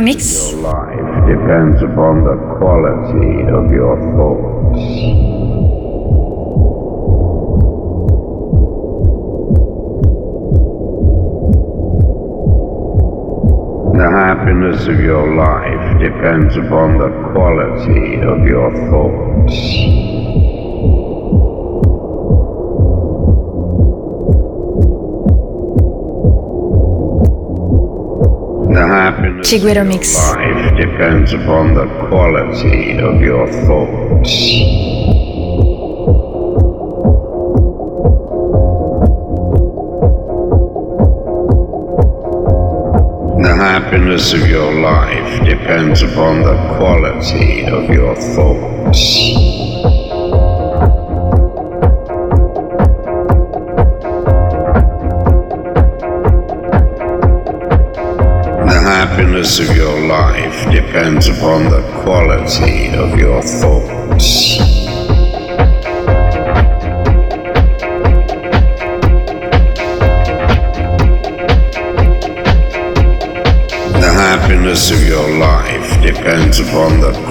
Mix. Your life depends upon the quality of your thoughts. The happiness of your life depends upon the quality of your thoughts. Chiguero Mix. life depends upon the quality of your thoughts. The happiness of your life depends upon the quality of your thoughts. Happiness of your life depends upon the quality of your thoughts. The happiness of your life depends upon the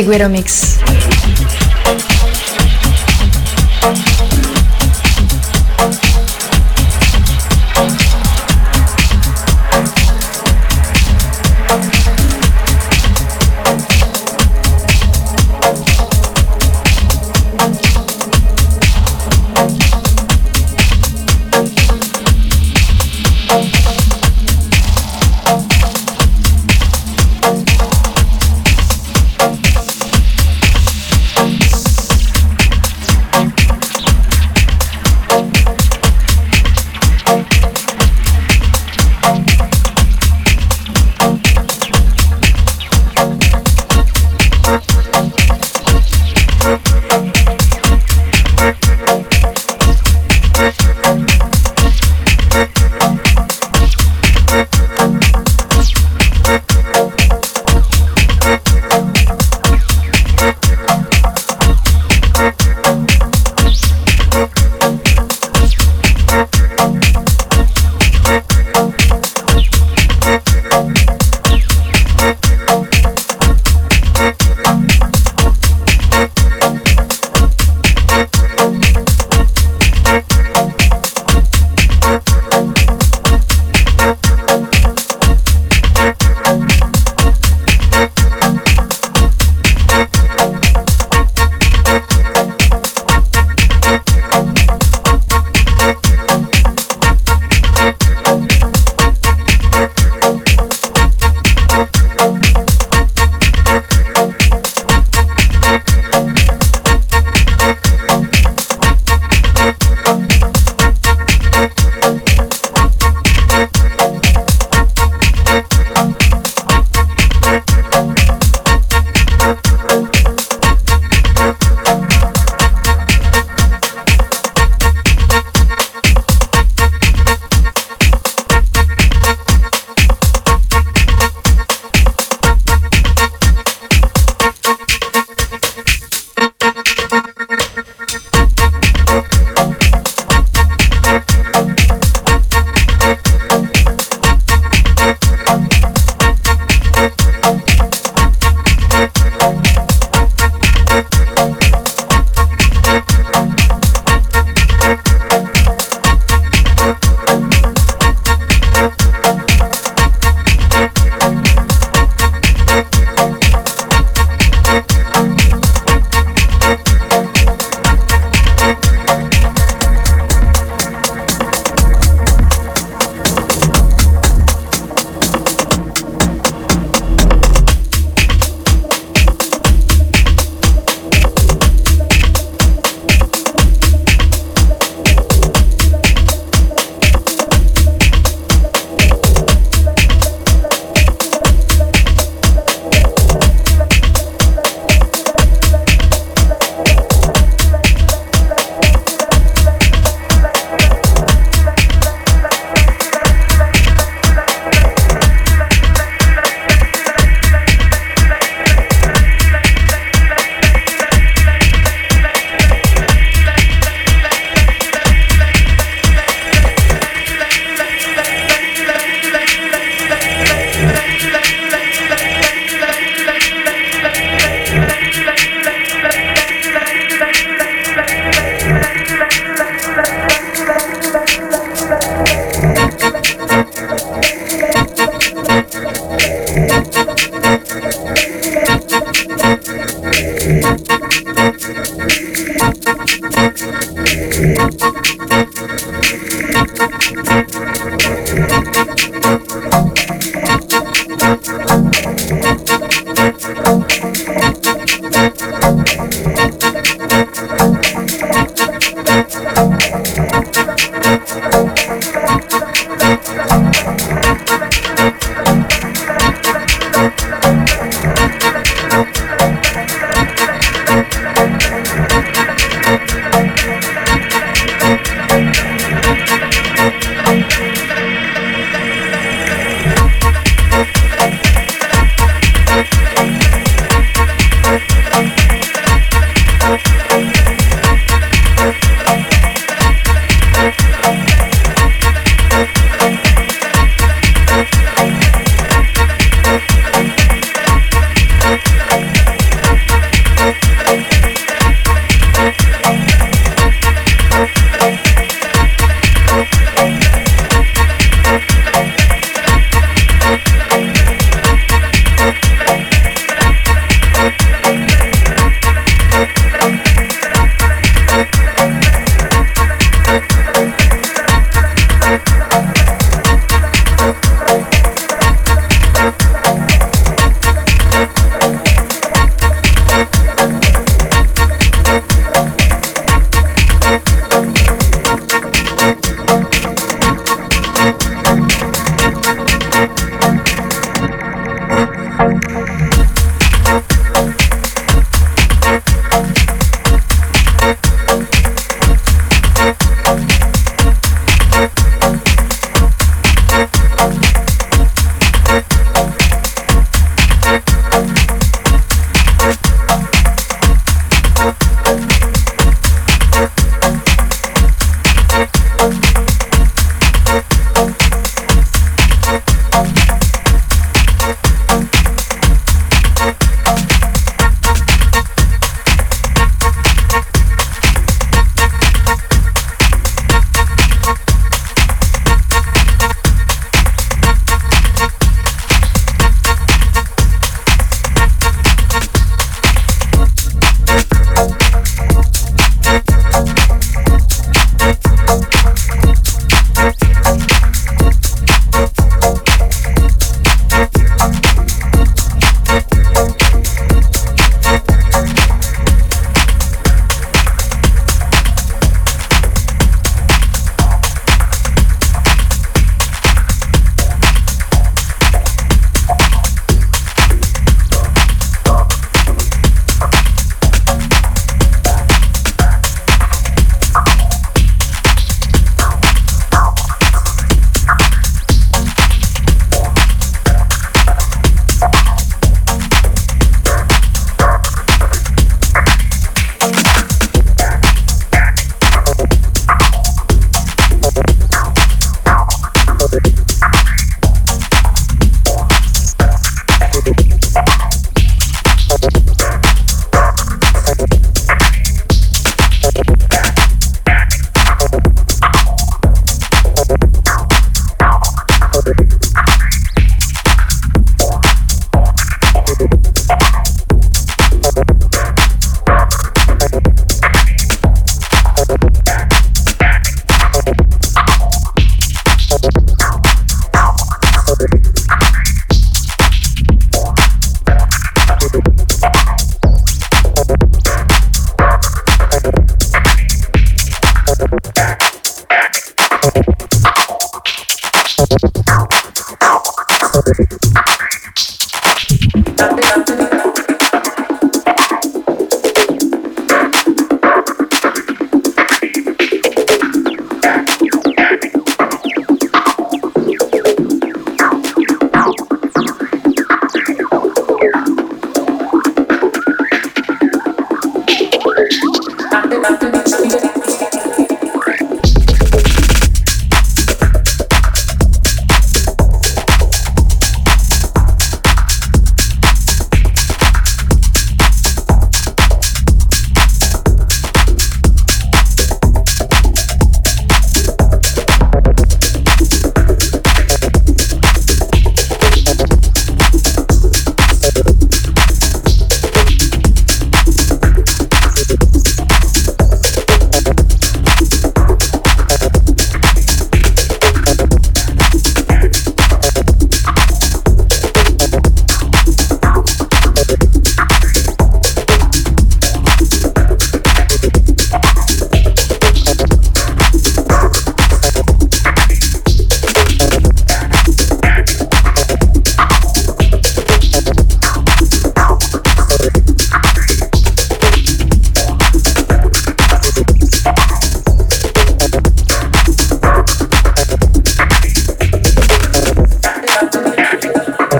Chiguero Mix.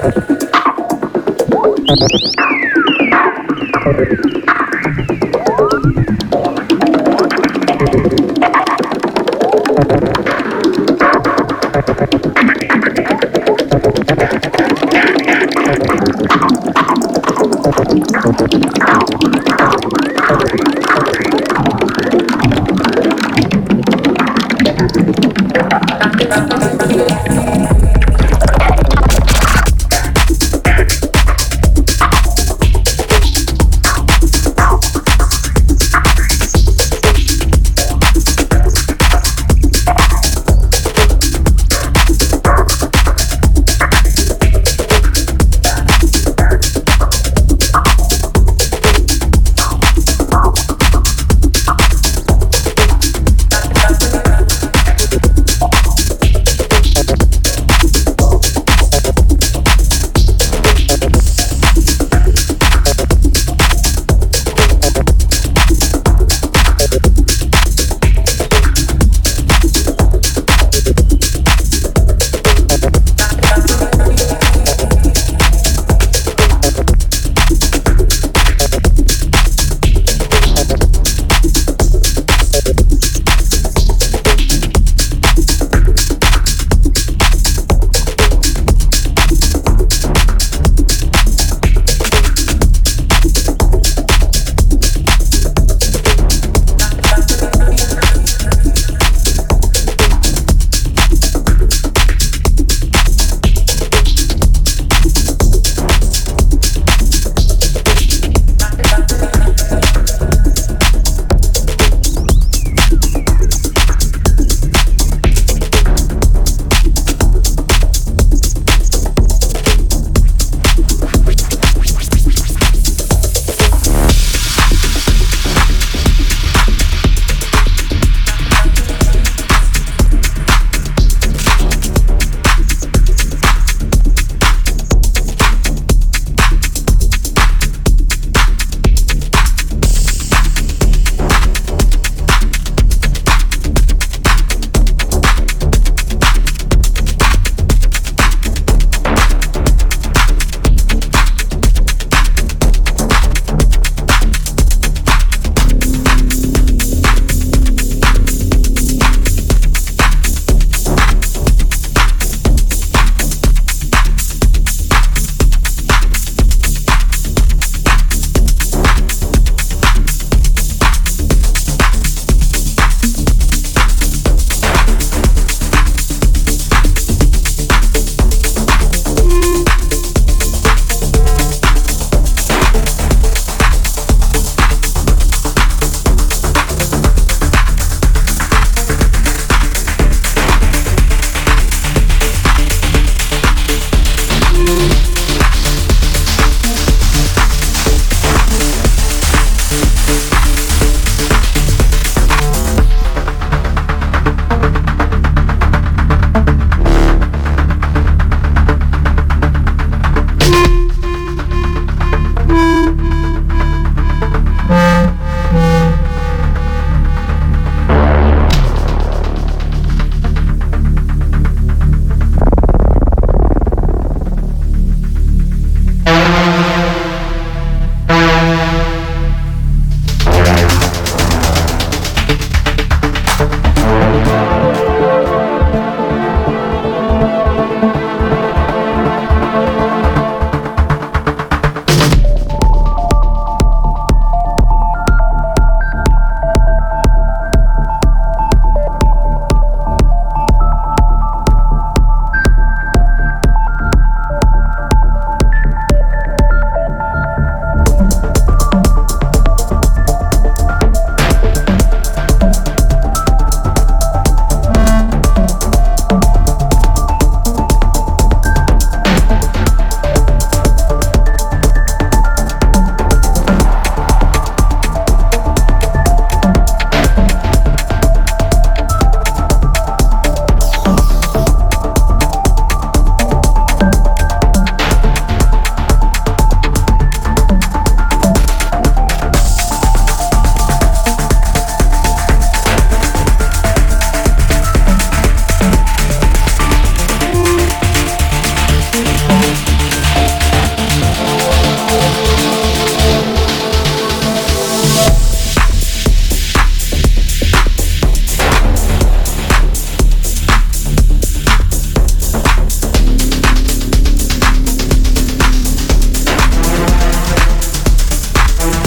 Thank you.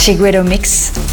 Chiguero Mix.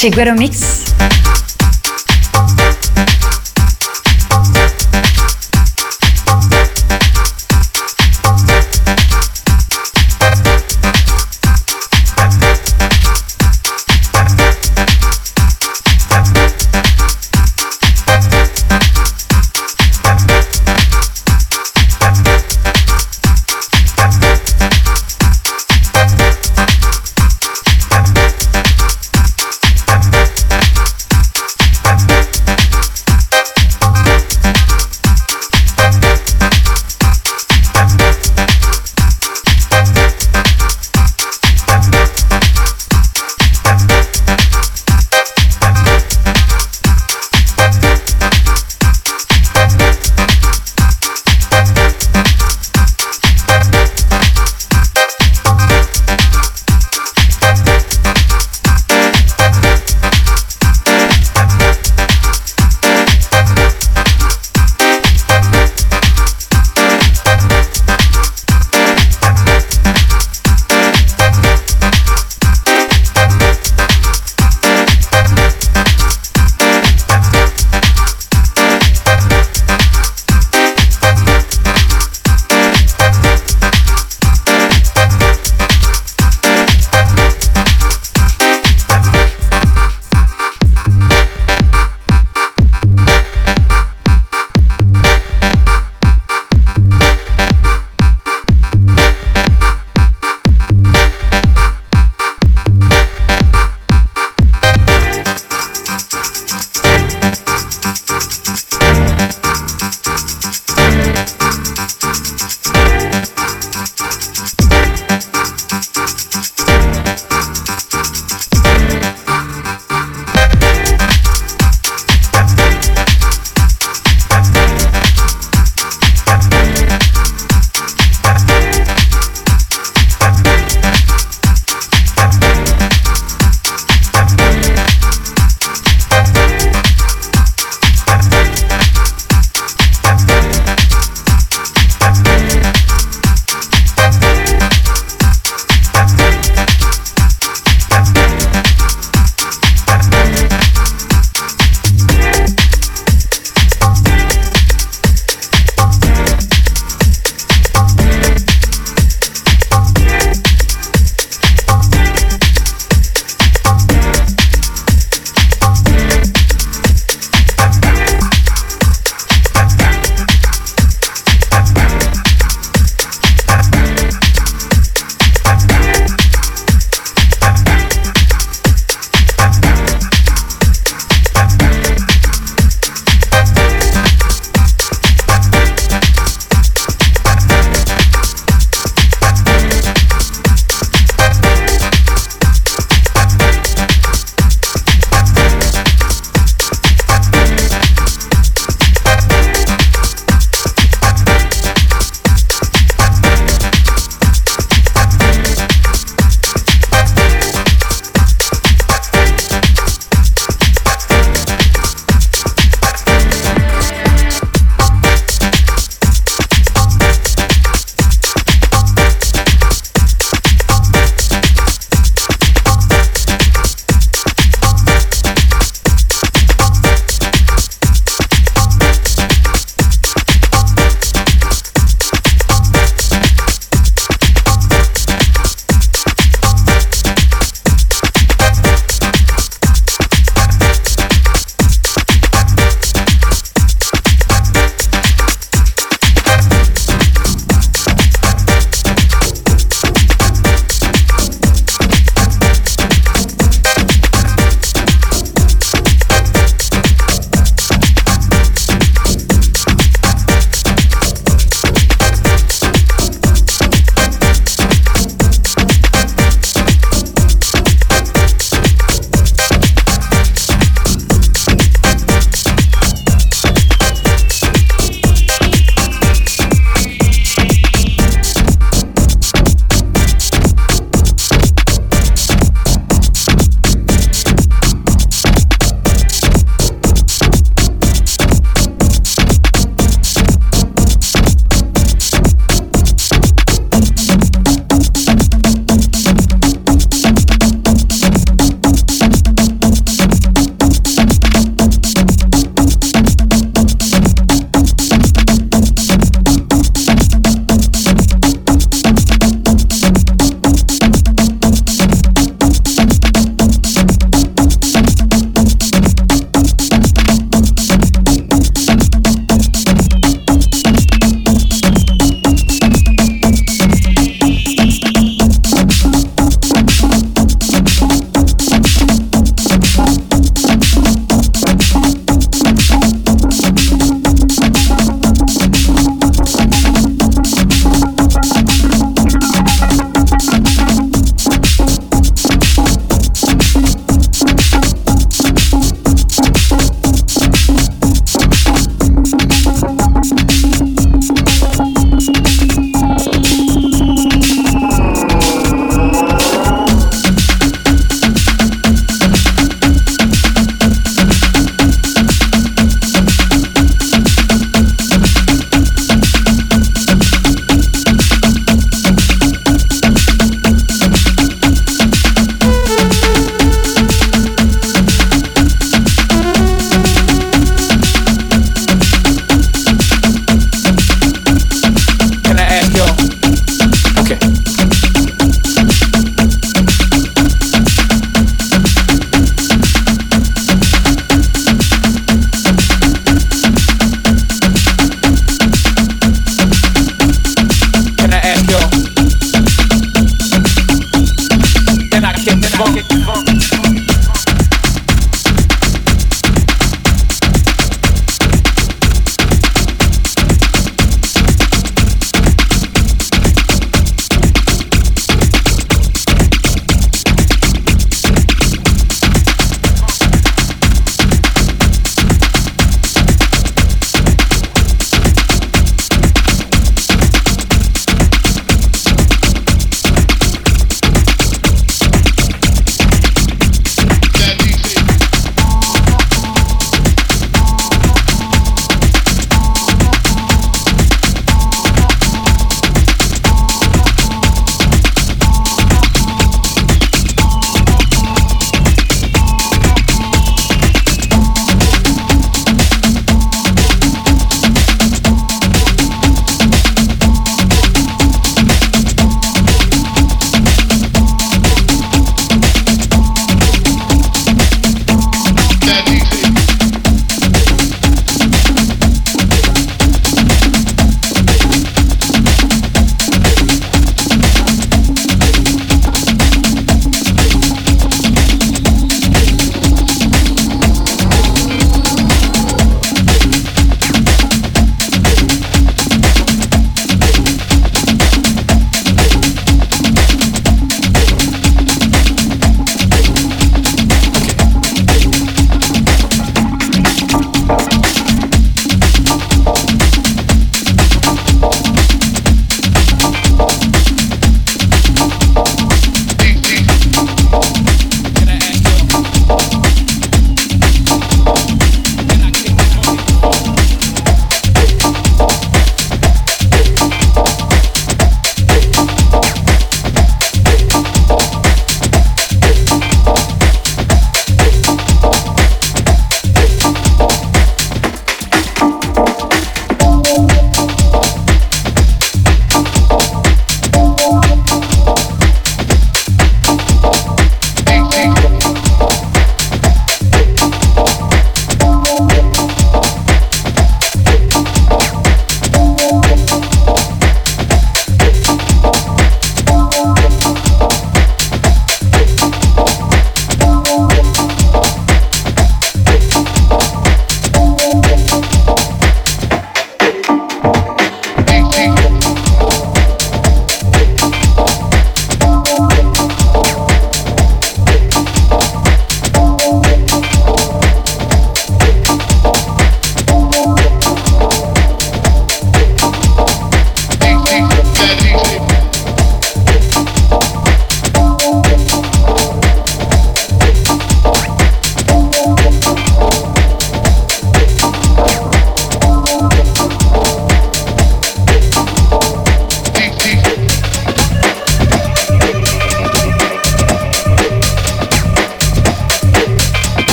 Chiguero Mix.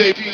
Dave.